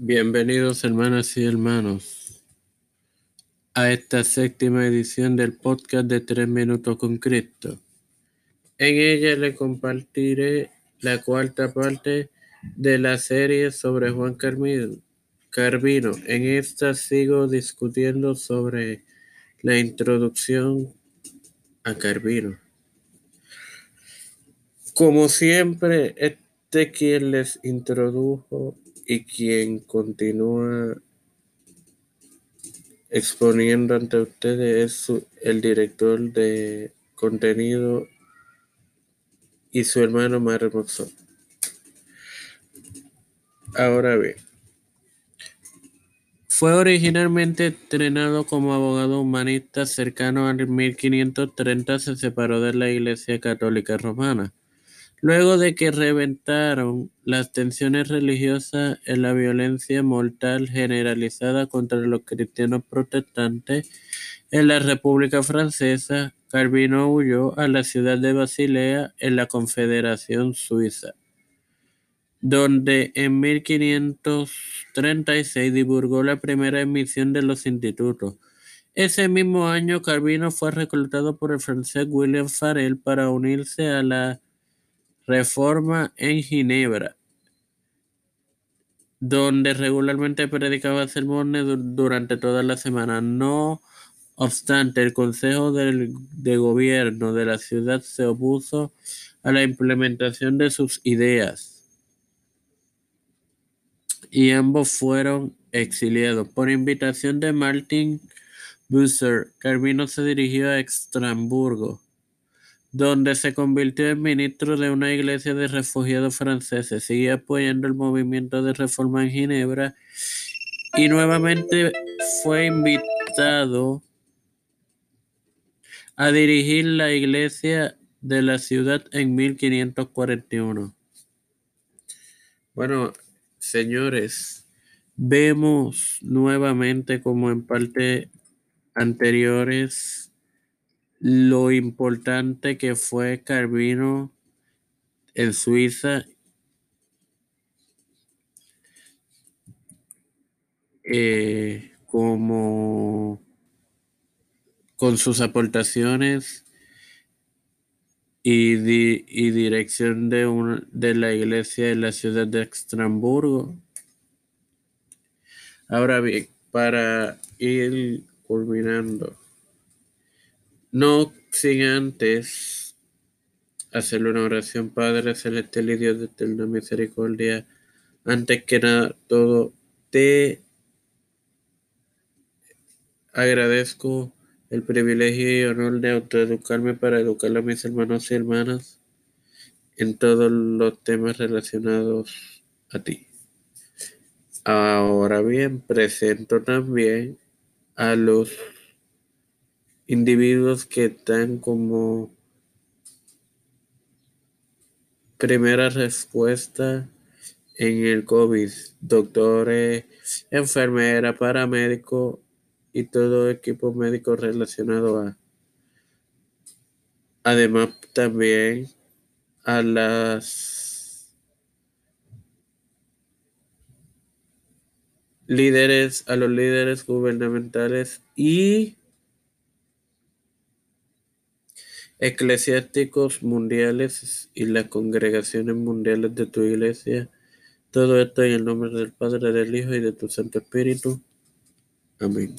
Bienvenidos hermanas y hermanos a esta séptima edición del podcast de Tres Minutos con Cristo. En ella le compartiré la cuarta parte de la serie sobre Juan Carvino. En esta sigo discutiendo sobre la introducción a Carvino. Como siempre, este quien les introdujo y quien continúa exponiendo ante ustedes es el director de contenido y su hermano Mario Ahora bien, fue originalmente entrenado como abogado humanista cercano al 1530, se separó de la Iglesia Católica Romana. Luego de que reventaron las tensiones religiosas en la violencia mortal generalizada contra los cristianos protestantes en la República Francesa, Calvino huyó a la ciudad de Basilea en la Confederación Suiza, donde en 1536 divulgó la primera emisión de los institutos. Ese mismo año, Calvino fue reclutado por el francés William Farel para unirse a la Reforma en Ginebra, donde regularmente predicaba sermones durante toda la semana. No obstante, el Consejo de Gobierno de la ciudad se opuso a la implementación de sus ideas y ambos fueron exiliados. Por invitación de Martin Busser, Carvino se dirigió a Estrasburgo donde se convirtió en ministro de una iglesia de refugiados franceses. Sigue apoyando el movimiento de reforma en Ginebra y nuevamente fue invitado a dirigir la iglesia de la ciudad en 1541. Bueno, señores, vemos nuevamente como en parte anteriores lo importante que fue Calvino en Suiza eh, como con sus aportaciones y, y dirección de, de la iglesia en la ciudad de Estrasburgo. Ahora bien, para ir culminando. No sin antes hacerle una oración, Padre Celestial y Dios de eterna misericordia. Antes que nada, todo te agradezco el privilegio y honor de autoeducarme para educar a mis hermanos y hermanas en todos los temas relacionados a ti. Ahora bien, presento también a los individuos que están como primera respuesta en el COVID, doctores, enfermera, paramédico y todo equipo médico relacionado a. Además, también a las líderes, a los líderes gubernamentales y eclesiásticos mundiales y las congregaciones mundiales de tu iglesia. Todo esto en el nombre del Padre, del Hijo y de tu Santo Espíritu. Amén.